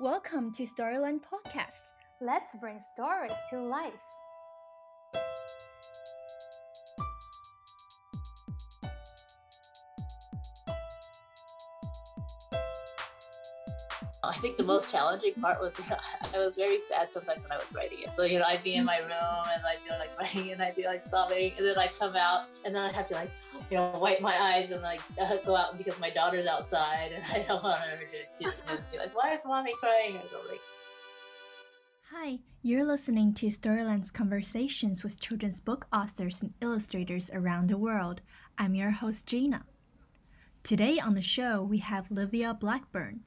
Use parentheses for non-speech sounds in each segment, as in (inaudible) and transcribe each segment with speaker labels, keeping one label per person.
Speaker 1: Welcome to Storyland Podcast.
Speaker 2: Let's bring stories to life.
Speaker 3: Think the most challenging part was (laughs) I was very sad sometimes when I was writing it. So you know, I'd be in my room and I'd be like (laughs) writing and I'd be like sobbing, and then I'd come out and then I'd have to like you know wipe my eyes and like uh, go out because my daughter's outside and (laughs) I don't want her to, to you be like, why is mommy crying or something.
Speaker 1: Hi, you're listening to Storyland's conversations with children's book authors and illustrators around the world. I'm your host, Gina. Today on the show, we have Livia Blackburn.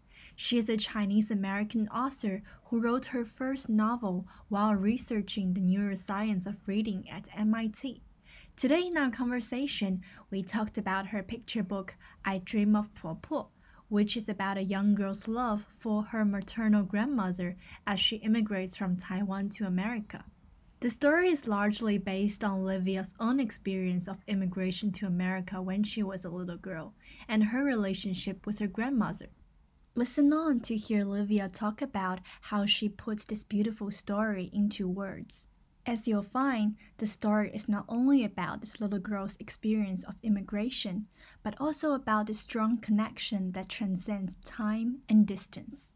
Speaker 1: She is a Chinese American author who wrote her first novel while researching the neuroscience of reading at MIT. Today, in our conversation, we talked about her picture book, I Dream of Popo, which is about a young girl's love for her maternal grandmother as she immigrates from Taiwan to America. The story is largely based on Livia's own experience of immigration to America when she was a little girl and her relationship with her grandmother. Listen on to hear Livia talk about how she puts this beautiful story into words. As you'll find, the story is not only about this little girl's experience of immigration, but also about the strong connection that transcends time and distance.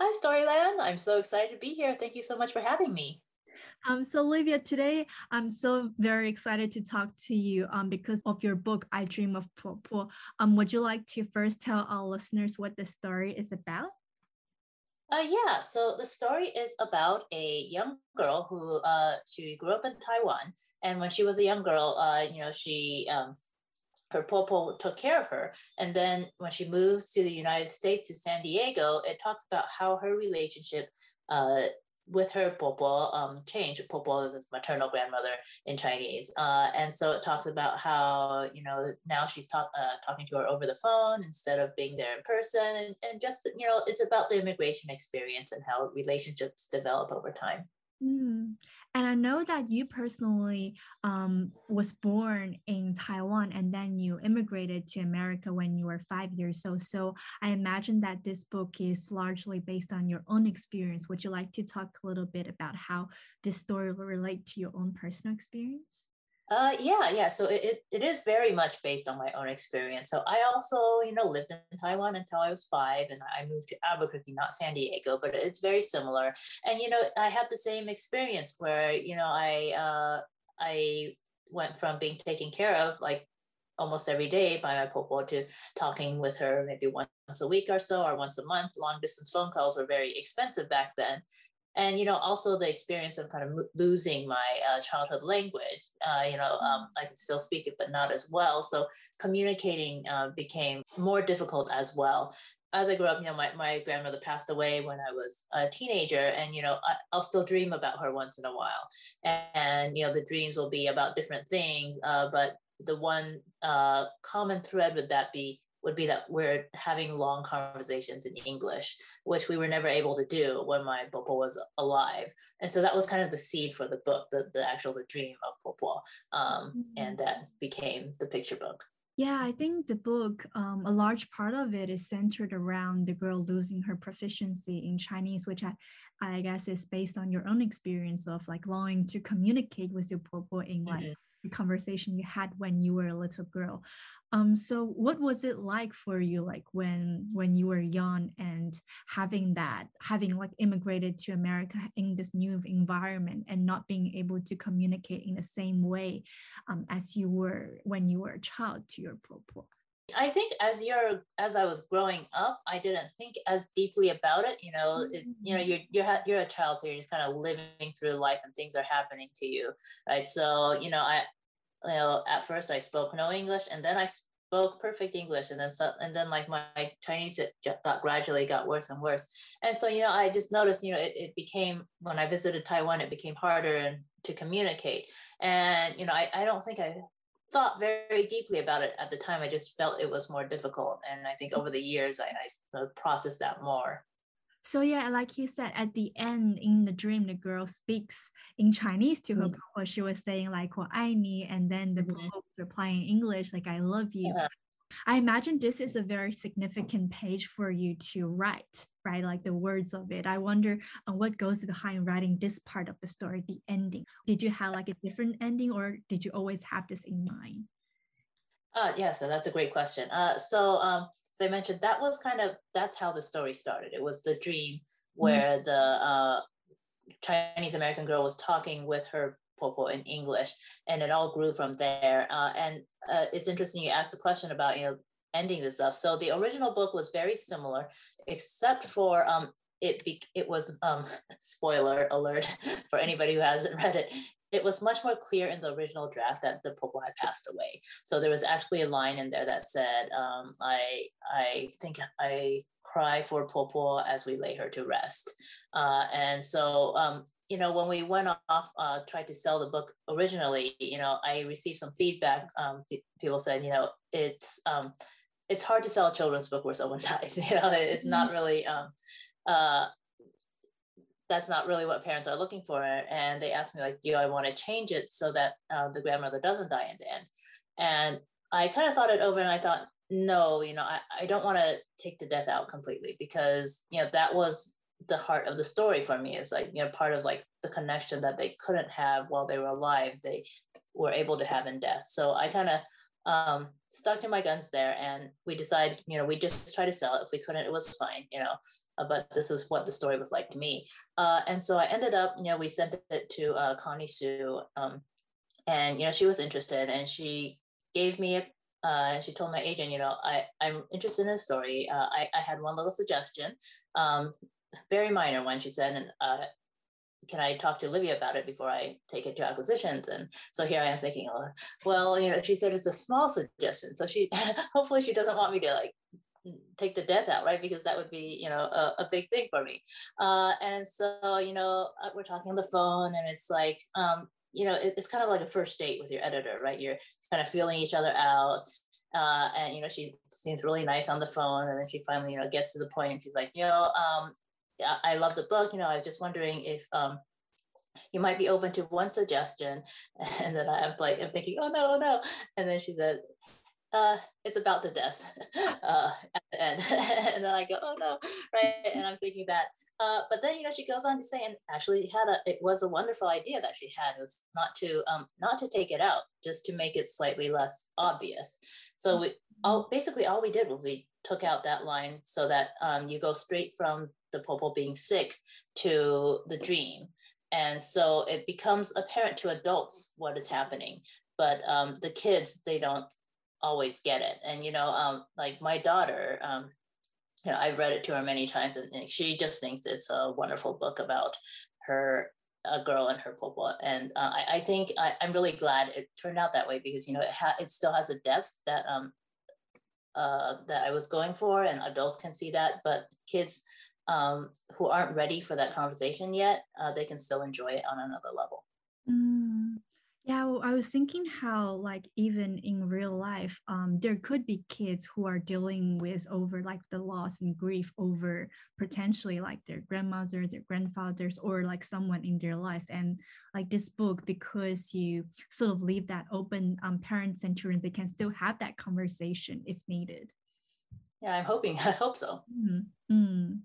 Speaker 3: Hi, Storyland. I'm so excited to be here. Thank you so much for having me.
Speaker 1: Um, so Olivia, today I'm so very excited to talk to you um, because of your book, I Dream of Popo. Um, would you like to first tell our listeners what the story is about?
Speaker 3: Uh, yeah, so the story is about a young girl who uh, she grew up in Taiwan, and when she was a young girl, uh, you know, she um, her popo took care of her, and then when she moves to the United States to San Diego, it talks about how her relationship uh, with her popo um, change. Popo is maternal grandmother in Chinese, uh, and so it talks about how you know now she's uh, talking to her over the phone instead of being there in person, and, and just you know it's about the immigration experience and how relationships develop over time.
Speaker 1: Mm. And I know that you personally um, was born in Taiwan and then you immigrated to America when you were five years old. So I imagine that this book is largely based on your own experience. Would you like to talk a little bit about how this story will relate to your own personal experience?
Speaker 3: Uh, yeah, yeah. So it, it, is very much based on my own experience. So I also, you know, lived in Taiwan until I was five and I moved to Albuquerque, not San Diego, but it's very similar. And, you know, I had the same experience where, you know, I, uh, I went from being taken care of like almost every day by my popo to talking with her maybe once a week or so or once a month. Long distance phone calls were very expensive back then and you know also the experience of kind of losing my uh, childhood language uh, you know um, mm. i can still speak it but not as well so communicating uh, became more difficult as well as I grew up, you know, my, my grandmother passed away when I was a teenager, and you know, I, will still dream about her once in a while, and, and, you know, the dreams will be about different things. Uh, but the one uh, common thread would that be would be that we're having long conversations in English, which we were never able to do when my Popo was alive. And so that was kind of the seed for the book, the, the actual the dream of Popo. Um, mm-hmm. And that became the picture book.
Speaker 1: Yeah, I think the book, um, a large part of it is centered around the girl losing her proficiency in Chinese, which I, I guess is based on your own experience of like longing to communicate with your popo in like mm-hmm conversation you had when you were a little girl um so what was it like for you like when when you were young and having that having like immigrated to america in this new environment and not being able to communicate in the same way um, as you were when you were a child to your popo
Speaker 3: I think as you're as I was growing up, I didn't think as deeply about it. You know, it, you know, mm-hmm. you're you're you're a child, so you're just kind of living through life, and things are happening to you, right? So you know, I you know, at first I spoke no English, and then I spoke perfect English, and then so, and then like my, my Chinese got gradually got worse and worse, and so you know I just noticed you know it, it became when I visited Taiwan it became harder and to communicate, and you know I, I don't think I thought very deeply about it at the time. I just felt it was more difficult, and I think over the years I, I processed that more.
Speaker 1: So yeah, like you said, at the end in the dream, the girl speaks in Chinese to her mm-hmm. She was saying like "我爱你," and then the mm-hmm. was replying in English like "I love you." Yeah. I imagine this is a very significant page for you to write, right? Like the words of it. I wonder uh, what goes behind writing this part of the story, the ending. Did you have like a different ending or did you always have this in mind?
Speaker 3: Uh, yeah, so that's a great question. Uh, so, um, as I mentioned, that was kind of that's how the story started. It was the dream mm-hmm. where mm-hmm. the uh, Chinese American girl was talking with her popo in English, and it all grew from there. Uh, and uh, it's interesting you asked the question about you know ending this stuff. So the original book was very similar, except for um, it be- it was um, (laughs) spoiler alert (laughs) for anybody who hasn't read it it was much more clear in the original draft that the popo had passed away. So there was actually a line in there that said, um, I, I think I cry for popo as we lay her to rest. Uh, and so, um, you know, when we went off, uh, tried to sell the book originally, you know, I received some feedback. Um, people said, you know, it's, um, it's hard to sell a children's book where someone (laughs) dies. (laughs) You know, it's not mm-hmm. really, um, uh, that's not really what parents are looking for. And they asked me like, do I want to change it so that uh, the grandmother doesn't die in the end? And I kind of thought it over and I thought, no, you know, I, I don't want to take the death out completely because, you know, that was the heart of the story for me It's like, you know, part of like the connection that they couldn't have while they were alive, they were able to have in death. So I kind of um, stuck to my guns there and we decided, you know, we just try to sell it. If we couldn't, it was fine, you know, uh, but this is what the story was like to me. Uh, and so I ended up, you know, we sent it to uh, Connie Hsu um, and, you know, she was interested and she gave me a, uh, she told my agent, you know, I, I'm interested in a story. Uh, I, I had one little suggestion, um, very minor one, she said, and uh, can I talk to Olivia about it before I take it to acquisitions? And so here I am thinking, oh, well, you know, she said it's a small suggestion. So she, (laughs) hopefully she doesn't want me to like take the death out, right? Because that would be, you know, a, a big thing for me. Uh, and so, you know, uh, we're talking on the phone and it's like, um, you know, it, it's kind of like a first date with your editor, right? You're kind of feeling each other out. Uh, and you know she seems really nice on the phone and then she finally you know gets to the point and she's like you know um, I love the book. You know, I was just wondering if um, you might be open to one suggestion. (laughs) And then I'm like, I'm thinking, oh no, oh no. And then she said, uh, it's about the death (laughs) uh, at the end. (laughs) and then I go, oh no, right? And I'm thinking that. Uh, but then you know she goes on to say, and actually had a, it was a wonderful idea that she had. It was not to um, not to take it out, just to make it slightly less obvious. So we all basically all we did was we took out that line so that um, you go straight from the popo being sick to the dream. And so it becomes apparent to adults what is happening, but um, the kids, they don't always get it. And, you know, um, like my daughter, um, you know, I've read it to her many times and she just thinks it's a wonderful book about her a girl and her popo. And uh, I, I, think I, am really glad it turned out that way because, you know, it, ha- it still has a depth that, um, uh, that I was going for and adults can see that, but kids um, who aren't ready for that conversation yet, uh, they can still enjoy it on another level.
Speaker 1: Mm. Yeah, well, I was thinking how, like, even in real life, um, there could be kids who are dealing with over like the loss and grief over potentially like their grandmothers, their grandfathers, or like someone in their life. And like this book, because you sort of leave that open, um, parents and children, they can still have that conversation if needed.
Speaker 3: Yeah, I'm hoping. (laughs) I hope so.
Speaker 1: Mm-hmm. Mm.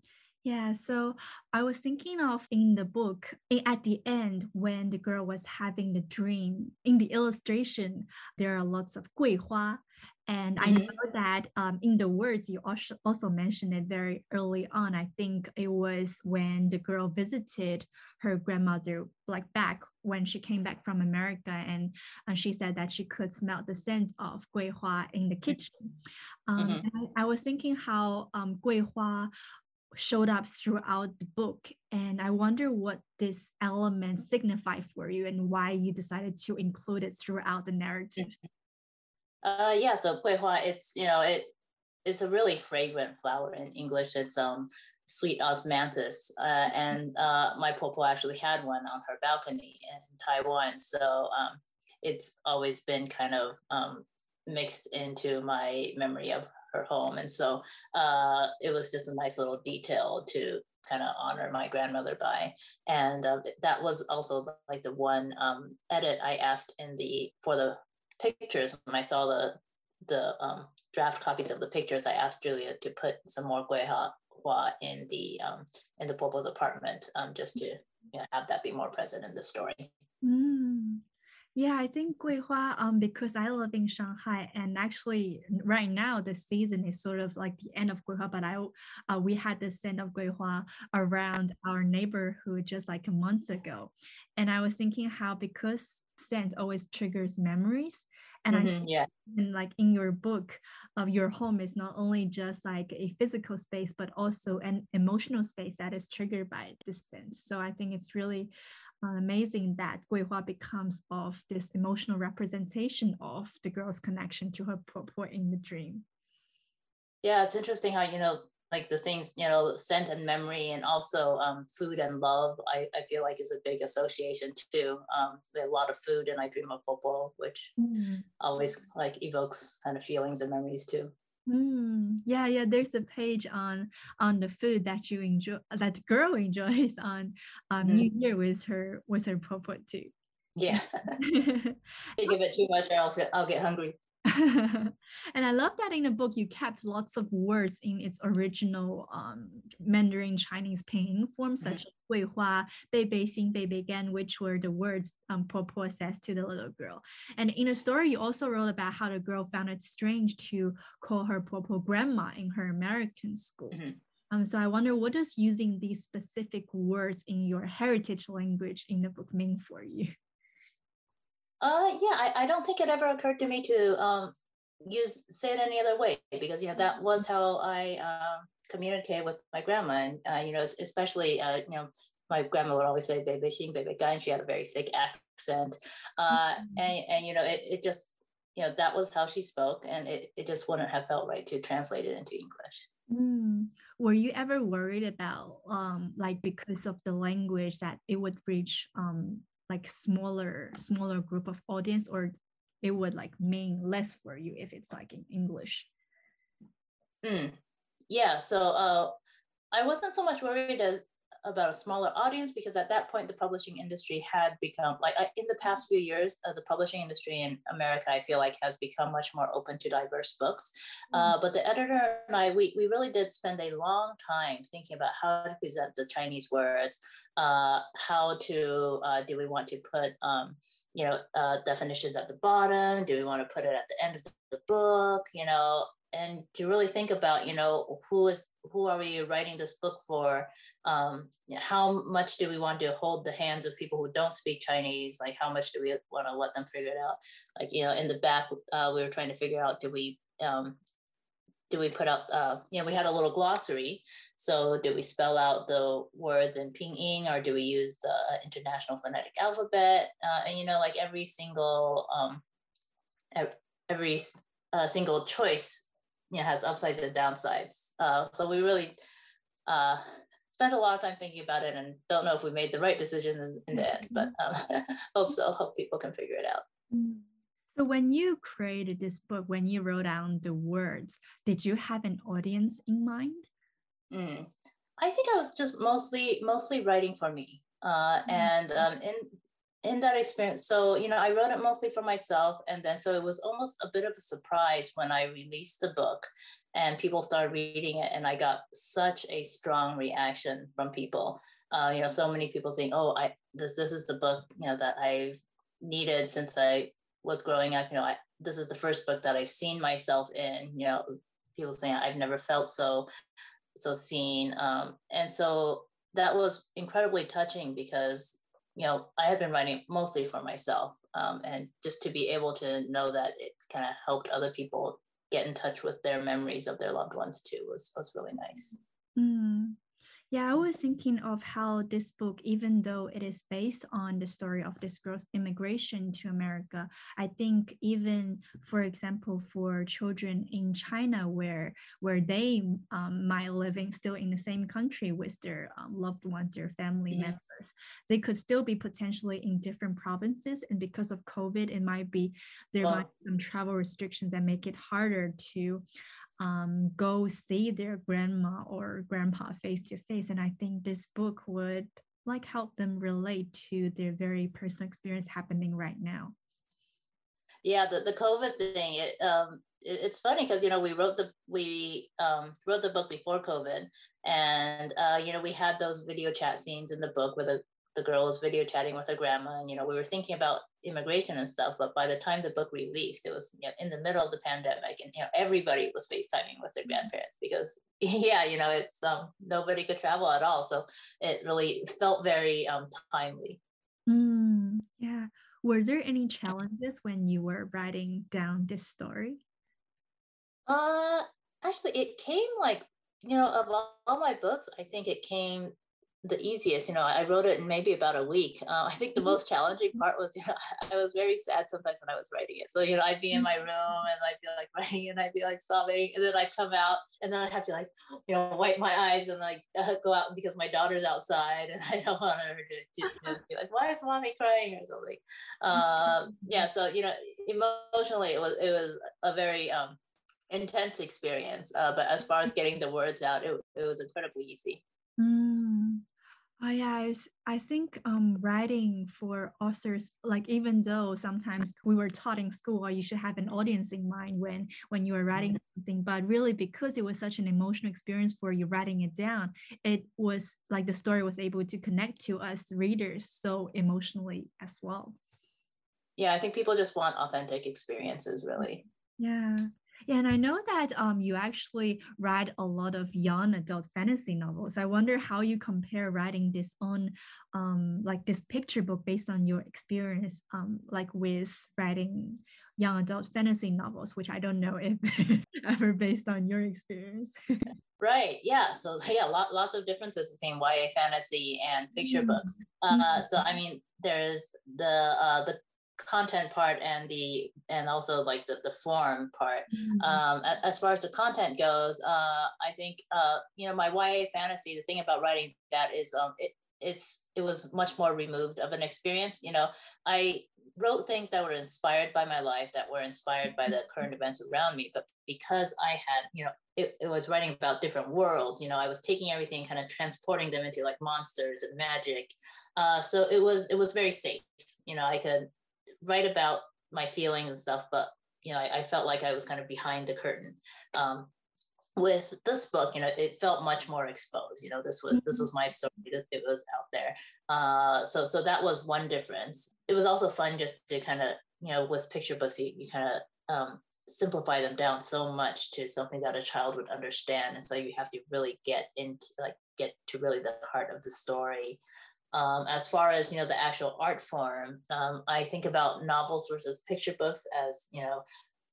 Speaker 1: Yeah, so I was thinking of in the book, eh, at the end, when the girl was having the dream, in the illustration, there are lots of guihua. And mm-hmm. I know that um, in the words, you also, also mentioned it very early on. I think it was when the girl visited her grandmother, like back when she came back from America, and, and she said that she could smell the scent of guihua in the mm. kitchen. Um, mm-hmm. I, I, was thinking how um, guihua showed up throughout the book and i wonder what this element signify for you and why you decided to include it throughout the narrative.
Speaker 3: Uh yeah so guihua it's you know it it's a really fragrant flower in english. It's um sweet osmanthus uh, and uh, my popo actually had one on her balcony in taiwan. So um, it's always been kind of um, mixed into my memory of her home. And so uh, it was just a nice little detail to kind of honor my grandmother by. And uh, that was also like the one um, edit I asked in the for the pictures when I saw the the um, draft copies of the pictures. I asked Julia to put some more guiha Hua in the um, in the Popo's apartment, um, just to you know, have that be more present in the story.
Speaker 1: Mm. Yeah, I think Guihua, um, because I live in Shanghai, and actually right now the season is sort of like the end of Guihua, but I, uh, we had the scent of Guihua around our neighborhood just like a month ago, and I was thinking how because scent always triggers memories, and
Speaker 3: mm-hmm,
Speaker 1: I yeah, and like in your book, of your home is not only just like a physical space, but also an emotional space that is triggered by this scent. So I think it's really amazing that Guihua becomes of this emotional representation of the girl's connection to her popo in the dream.
Speaker 3: Yeah, it's interesting how, you know, like the things, you know, scent and memory and also um, food and love, I, I feel like is a big association too. Um, we have a lot of food and I dream of popo, which mm. always like evokes kind of feelings and memories too.
Speaker 1: Mm, yeah, yeah. There's a page on on the food that you enjoy, that girl (laughs) enjoys on um, mm-hmm. New Year with her with her popo too.
Speaker 3: Yeah, (laughs) you give it too much, or else I'll get hungry. (laughs)
Speaker 1: and I love that in the book you kept lots of words in its original um, Mandarin Chinese pinyin form, mm-hmm. such as 绘画, Bei Xin, Bei Gan, which were the words um, Po says to the little girl. And in the story, you also wrote about how the girl found it strange to call her Po grandma in her American school. Mm-hmm. Um, so I wonder what does using these specific words in your heritage language in the book mean for you?
Speaker 3: Uh, yeah, I, I don't think it ever occurred to me to um, use say it any other way because yeah, that was how I uh, communicate with my grandma, and uh, you know, especially uh, you know, my grandma would always say "baby xing, baby gan." She had a very thick accent, uh, mm-hmm. and and you know, it, it just you know that was how she spoke, and it, it just wouldn't have felt right to translate it into English.
Speaker 1: Mm. Were you ever worried about um, like because of the language that it would reach um, like smaller smaller group of audience or it would like mean less for you if it's like in english
Speaker 3: mm. yeah so uh, i wasn't so much worried as about a smaller audience because at that point the publishing industry had become like in the past few years uh, the publishing industry in america i feel like has become much more open to diverse books. Mm-hmm. uh, but the editor and i we, we really did spend a long time thinking about how to present the chinese words uh, how to uh, do we want to put um, you know uh, definitions at the bottom? Do we want to put it at the end of the book? You know and to really think about you know who is who are we writing this book for? Um, how much do we want to hold the hands of people who don't speak chinese? Like how much do we want to let them figure it out? Like you know in the back uh, we were trying to figure out do we um, do we put out uh, you know we had a little glossary. So do we spell out the words in pinyin or do we use the international phonetic alphabet? Uh, and you know like every single um, every uh, single choice yeah, has upsides and downsides. Uh, so we really uh, spent a lot of time thinking about it and don't know if we made the right decision in, in the end, but mm-hmm. um, (laughs) hope so. Hope people can figure it out.
Speaker 1: Mm. So when you created this book, when you wrote down the words, did you have an audience in mind?
Speaker 3: Mm. I think I was just mostly mostly writing for me. Uh, mm. and um, in in that experience so you know i wrote it mostly for myself and then so it was almost a bit of a surprise when i released the book and people started reading it and i got such a strong reaction from people. Uh, you know so many people saying oh i this this is the book you know that i've needed since i was growing up you know I, this is the first book that i've seen myself in you know people saying i've never felt so so seen um, and so that was incredibly touching because you know, I had been writing mostly for myself. Um, and just to be able to know that it kind of helped other people get in touch with their memories of their loved ones too was, was really nice.
Speaker 1: Mm. Yeah, I was thinking of how this book, even though it is based on the story of this girl's immigration to America, I think even, for example, for children in China, where where they um, might living still in the same country with their um, loved ones, their family yeah. members, they could still be potentially in different provinces, and because of COVID, it might be there might be some travel restrictions that make it harder to um, go see their grandma or grandpa face to face. And I think this book would like help them relate to their very personal experience happening right now.
Speaker 3: yeah, the, the COVID thing, it, um, it, it's funny because, you know, we wrote the, we um, wrote the book before COVID and, uh, you know, we had those video chat scenes in the book where the, the girl was video chatting with her grandma and, you know, we were thinking about immigration and stuff, but by the time the book released, it was you know, in the middle of the pandemic and, you know, everybody was FaceTiming with their grandparents because (laughs) yeah, you know, it's, um, nobody could travel at all. So it really felt very um, timely.
Speaker 1: Mm, yeah were there any challenges when you were writing down this story?
Speaker 3: Uh, actually, it came like you know of all, all my books, I think it came the easiest. You know, I wrote it in maybe about a week. Uh, I think the mm-hmm. most challenging part was, (laughs) you know, I was very sad sometimes when I was writing it. So, you know, I'd be in my room and I'd be like (laughs) writing and I'd be like sobbing. And then I'd come out and then I'd have to like, you know, wipe my eyes and like uh, (laughs) go out because my daughter's outside and I don't want her to, to you know, be like, why is mommy crying or something? Um, yeah. So, you know, emotionally, it was, it was a very, um, intense experience. Uh, but as far as getting the words out, it, it was incredibly easy.
Speaker 1: Mm. Oh yeah, I, I think um, writing for authors, like even though sometimes we were taught in school, you should have an audience in mind when when you are writing mm-hmm. something, but really because it was such an emotional experience for you writing it down, it was like the story was able to connect to us readers so emotionally as well.
Speaker 3: Yeah, I think people just want authentic experiences, really.
Speaker 1: Yeah. Yeah, and I know that um, you actually write a lot of young adult fantasy novels. I wonder how you compare writing this on, um, like this picture book based on your experience, um, like with writing young adult fantasy novels, which I don't know if (laughs) it's ever based on your experience. (laughs)
Speaker 3: right. Yeah. So yeah, lot, lots of differences between YA fantasy and picture mm-hmm. books. Uh, mm-hmm. So I mean, there's the uh, the content part and the and also like the, the form part mm-hmm. um, as far as the content goes uh, i think uh, you know my ya fantasy the thing about writing that is um, it, it's it was much more removed of an experience you know i wrote things that were inspired by my life that were inspired by the mm-hmm. current events around me but because i had you know it, it was writing about different worlds you know i was taking everything kind of transporting them into like monsters and magic uh, so it was it was very safe you know i could write about my feelings and stuff, but you know, I, I felt like I was kind of behind the curtain. Um, with this book, you know, it felt much more exposed. You know, this was this mm-hmm. was my story. That It was out there. Uh, so so that was one difference. It was also fun just to kind of you know with picture books you, you kind of um, simplify them down so much to something that a child would understand, and so you have to really get into like get to really the heart of the story. Um, as far as you know, the actual art form, um, I think about novels versus picture books as you know,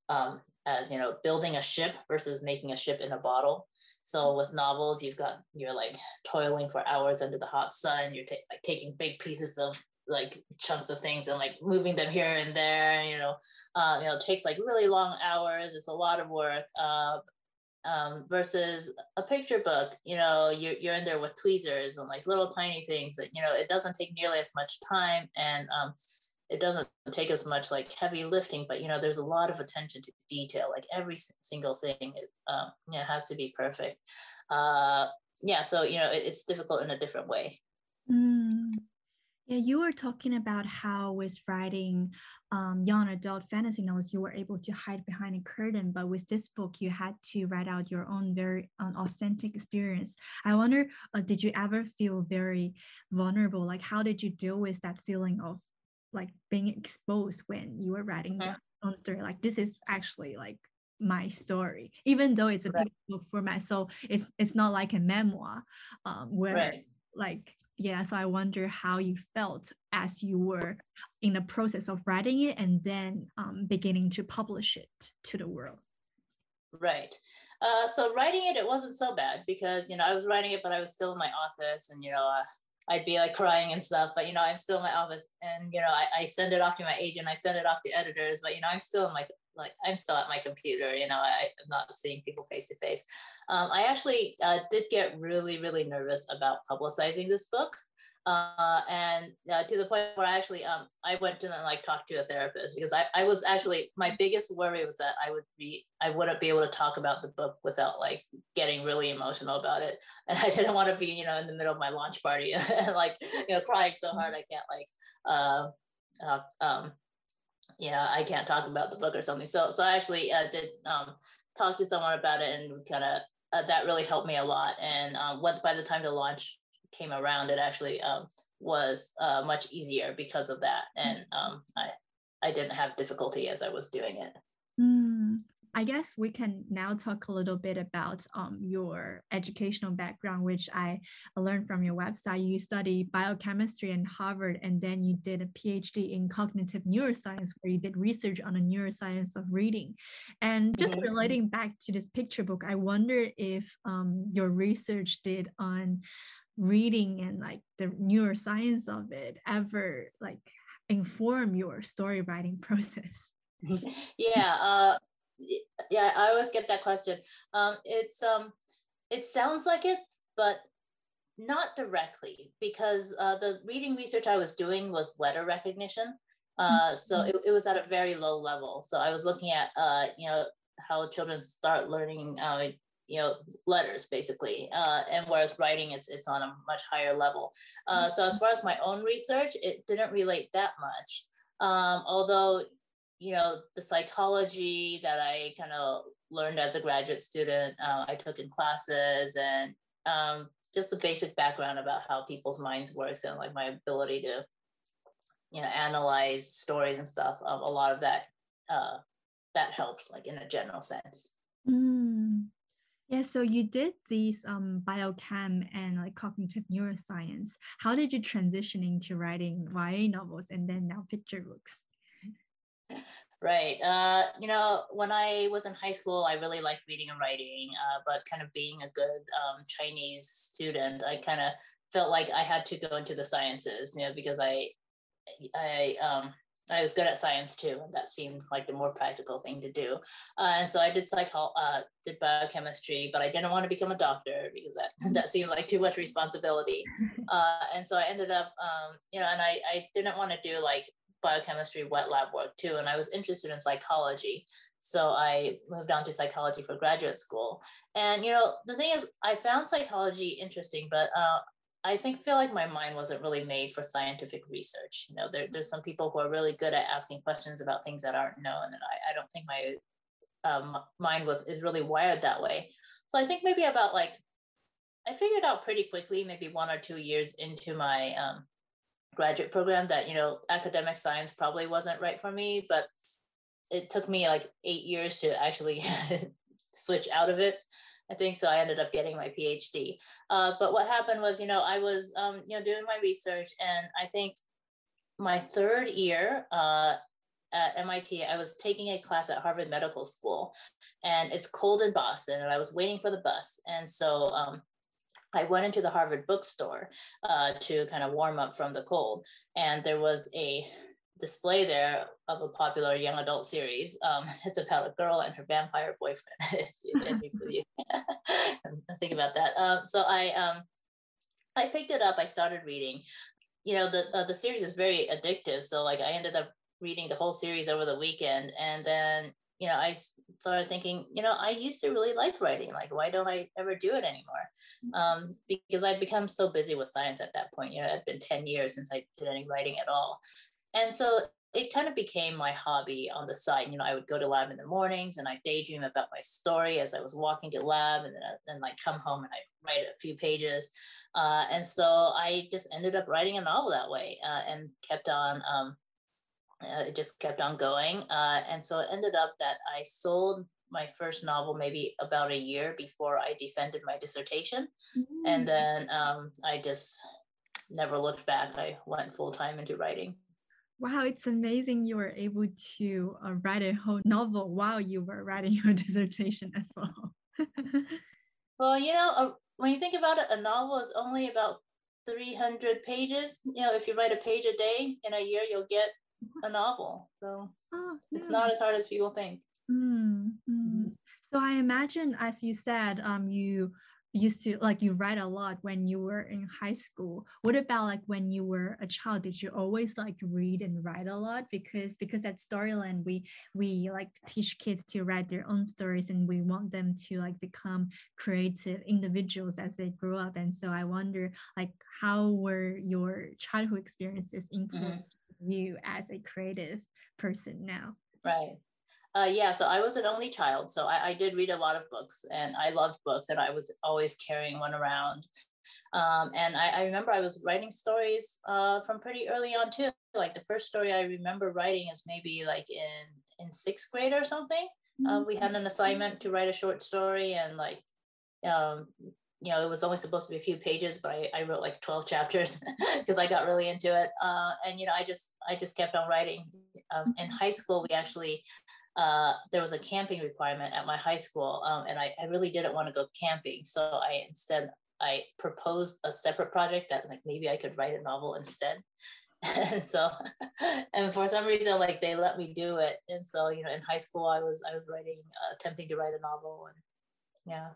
Speaker 3: um, as you know, building a ship versus making a ship in a bottle. So with novels, you've got you're like toiling for hours under the hot sun. You're ta- like taking big pieces of like chunks of things and like moving them here and there. You know, uh, you know, it takes like really long hours. It's a lot of work. Uh, um, versus a picture book you know you're, you're in there with tweezers and like little tiny things that you know it doesn't take nearly as much time and um, it doesn't take as much like heavy lifting but you know there's a lot of attention to detail like every single thing is, um, you know, has to be perfect uh, yeah so you know it, it's difficult in a different way
Speaker 1: mm. Yeah, you were talking about how with writing um, young adult fantasy novels, you were able to hide behind a curtain, but with this book, you had to write out your own very um, authentic experience. I wonder, uh, did you ever feel very vulnerable? Like, how did you deal with that feeling of like being exposed when you were writing mm-hmm. your own story? Like, this is actually like my story, even though it's a right. book format. So it's it's not like a memoir, um, where right. like yeah so i wonder how you felt as you were in the process of writing it and then um, beginning to publish it to the world.
Speaker 3: Right. Uh, so writing it it wasn't so bad because you know i was writing it but i was still in my office and you know uh, i'd be like crying and stuff but you know i'm still in my office and you know I, I send it off to my agent i send it off to editors but you know i'm still in my like I'm still at my computer, you know, I, am not seeing people face to face. Um, I actually uh, did get really, really nervous about publicizing this book. Uh, and uh, to the point where I actually um, I went to like talk to a therapist because I, I was actually my biggest worry was that I would be I wouldn't be able to talk about the book without like getting really emotional about it and I didn't want to be you know in the middle of my launch party (laughs) and like you know crying so hard I can't like uh, uh, yeah, I can't talk about the book or something. So, so I actually uh, did um, talk to someone about it, and kind of uh, that really helped me a lot. And um, what by the time the launch came around, it actually um, was uh, much easier because of that, and um, I I didn't have difficulty as I was doing it.
Speaker 1: Mm, I guess we can now talk a little bit about um, your educational background, which I learned from your website. You studied biochemistry in Harvard, and then you did a PhD in cognitive neuroscience, where you did research on the neuroscience of reading. And just mm-hmm. relating back to this picture book, I wonder if um, your research did on reading and like the neuroscience of it ever like inform your story writing (laughs) process
Speaker 3: yeah uh, yeah, I always get that question. Um, it's um, it sounds like it, but not directly because uh, the reading research I was doing was letter recognition. Uh, so mm-hmm. it, it was at a very low level. So I was looking at uh, you know how children start learning uh, you know letters basically uh, and whereas writing it's it's on a much higher level uh, so as mm-hmm. far as my own research it didn't relate that much um, although you know, the psychology that I kind of learned as a graduate student, uh, I took in classes and um, just the basic background about how people's minds works and like my ability to, you know, analyze stories and stuff. Um, a lot of that uh, that helped, like in a general sense.
Speaker 1: Mm. Yeah, so you did these um, biochem and like cognitive neuroscience. How did you transition into writing YA novels and then now picture books?
Speaker 3: Right. Uh, you know, when I was in high school, I really liked reading and writing, uh, but kind of being a good um, Chinese student, I kind of felt like I had to go into the sciences, you know, because I, I, um, I was good at science too, and that seemed like the more practical thing to do. Uh, and so I did psycho, uh, did biochemistry, but I didn't want to become a doctor because that (laughs) that seemed like too much responsibility. (laughs) Uh, and so I ended up, um, you know, and I I didn't want to do like biochemistry wet lab work too, and I was interested in psychology. So I moved on to psychology for graduate school. And you know, the thing is, I found psychology interesting, but uh, I think feel like my mind wasn't really made for scientific research. You know, there, there's some people who are really good at asking questions about things that aren't known, and I, I don't think my um, mind was is really wired that way. So I think maybe about like I figured out pretty quickly, maybe one or two years into my um, graduate program that you know academic science probably wasn't right for me but it took me like eight years to actually (laughs) switch out of it i think so i ended up getting my phd uh, but what happened was you know i was um, you know doing my research and i think my third year uh, at MIT, I was taking a class at Harvard Medical School, and it's cold in Boston, and I was waiting for the bus. And so um, I went into the Harvard bookstore uh, to kind of warm up from the cold, and there was a display there of a popular young adult series. Um, (laughs) it's about a girl and her vampire boyfriend. (laughs) if you, if you (laughs) think about that. Um, so I um, I picked it up. I started reading. You know, the uh, the series is very addictive. So like I ended up reading the whole series over the weekend, and then you know, I started thinking, you know, I used to really like writing. Like, why don't I ever do it anymore? Mm-hmm. Um, because I'd become so busy with science at that point. You know, it had been 10 years since I did any writing at all. And so it kind of became my hobby on the side. You know, I would go to lab in the mornings and I daydream about my story as I was walking to lab, and then I, then like come home and I write a few pages. Uh, and so I just ended up writing a novel that way uh, and kept on um, uh, it just kept on going. Uh, and so it ended up that I sold my first novel maybe about a year before I defended my dissertation. Mm-hmm. And mm. then um, I just never looked back. I went full time into writing.
Speaker 1: Wow, it's amazing you were able to uh, write a whole novel while you were writing your (laughs) dissertation as well. (laughs)
Speaker 3: well, you know, uh, when you think about it, a novel is only about 300 pages. You know, if you write a page a day in a year, you'll get a novel. So oh, yeah. it's not as hard as people think.
Speaker 1: Mm, mm. So I imagine, as you said, um, you used to like you write a lot when you were in high school what about like when you were a child did you always like read and write a lot because because at storyland we we like teach kids to write their own stories and we want them to like become creative individuals as they grow up and so i wonder like how were your childhood experiences influenced mm-hmm you as a creative person now?
Speaker 3: Right. Uh, yeah, so I was an only child, so I, I, did read a lot of books, and I loved books, and I was always carrying one around. Um, and I, I, remember I was writing stories uh, from pretty early on too. Like the first story I remember writing is maybe like in in sixth grade or something. Uh, we had an assignment to write a short story, and like um, you know, it was only supposed to be a few pages, but I, I wrote like 12 chapters (laughs) because I got really into it. Uh, and, you know, I just, I just kept on writing. Um, in high school, we actually, uh, there was a camping requirement at my high school. Um, and I, I really didn't want to go camping. So I instead, I proposed a separate project that like maybe I could write a novel instead. and (laughs) so and for some reason like they let me do it and so you know in high school i was i was writing uh, attempting to write a novel and yeah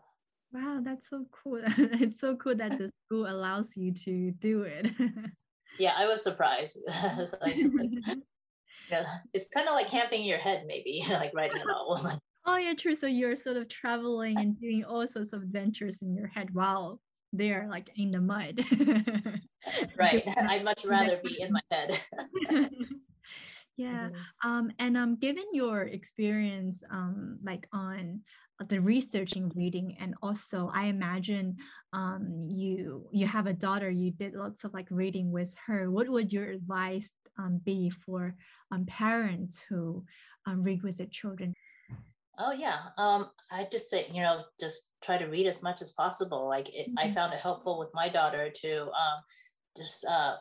Speaker 1: Wow, that's so cool. (laughs) it's so cool that the school allows you to do it. (laughs)
Speaker 3: yeah, I was surprised. (laughs) it's, like, it's, like, it's kind of like camping in your head, maybe, like writing a novel.
Speaker 1: oh, yeah, true. So you're sort of traveling and doing all sorts of adventures in your head while they're like in the mud.
Speaker 3: right. I'd much rather be in my head.
Speaker 1: yeah. Mm-hmm. Um, and um, given your experience um, like on the researching reading and also i imagine um, you you have a daughter you did lots of like reading with her. What would your advice um, be for um, parents who um, read with their children?
Speaker 3: Oh yeah um, i just say you know just try to read as much as possible. Like it, mm-hmm. i found it helpful with my daughter to um, just uh,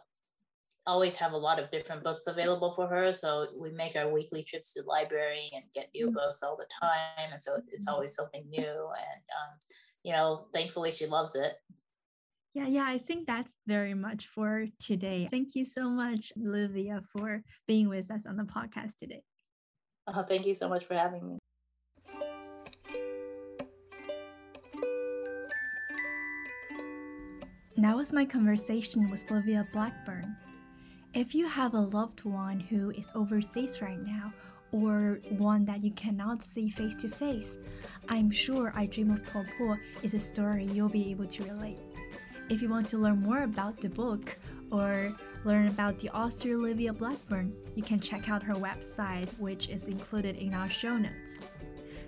Speaker 3: always have a lot of different books available for her. So we make our weekly trips to the library and get new mm-hmm. books all the time. And so it's mm-hmm. always something new. And, um, you know, thankfully she loves it.
Speaker 1: Yeah, yeah, I think that's very much for today. Thank you so much, Olivia, for being with us on the podcast today.
Speaker 3: Oh, thank you so much for having me.
Speaker 1: That was my conversation with Olivia Blackburn. If you have a loved one who is overseas right now, or one that you cannot see face to face, I'm sure I Dream of Po is a story you'll be able to relate. If you want to learn more about the book or learn about the author Olivia Blackburn, you can check out her website, which is included in our show notes.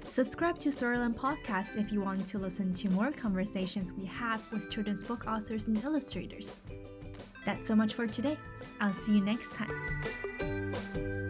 Speaker 1: Subscribe to Storyland Podcast if you want to listen to more conversations we have with children's book authors and illustrators. That's so much for today. I'll see you next time.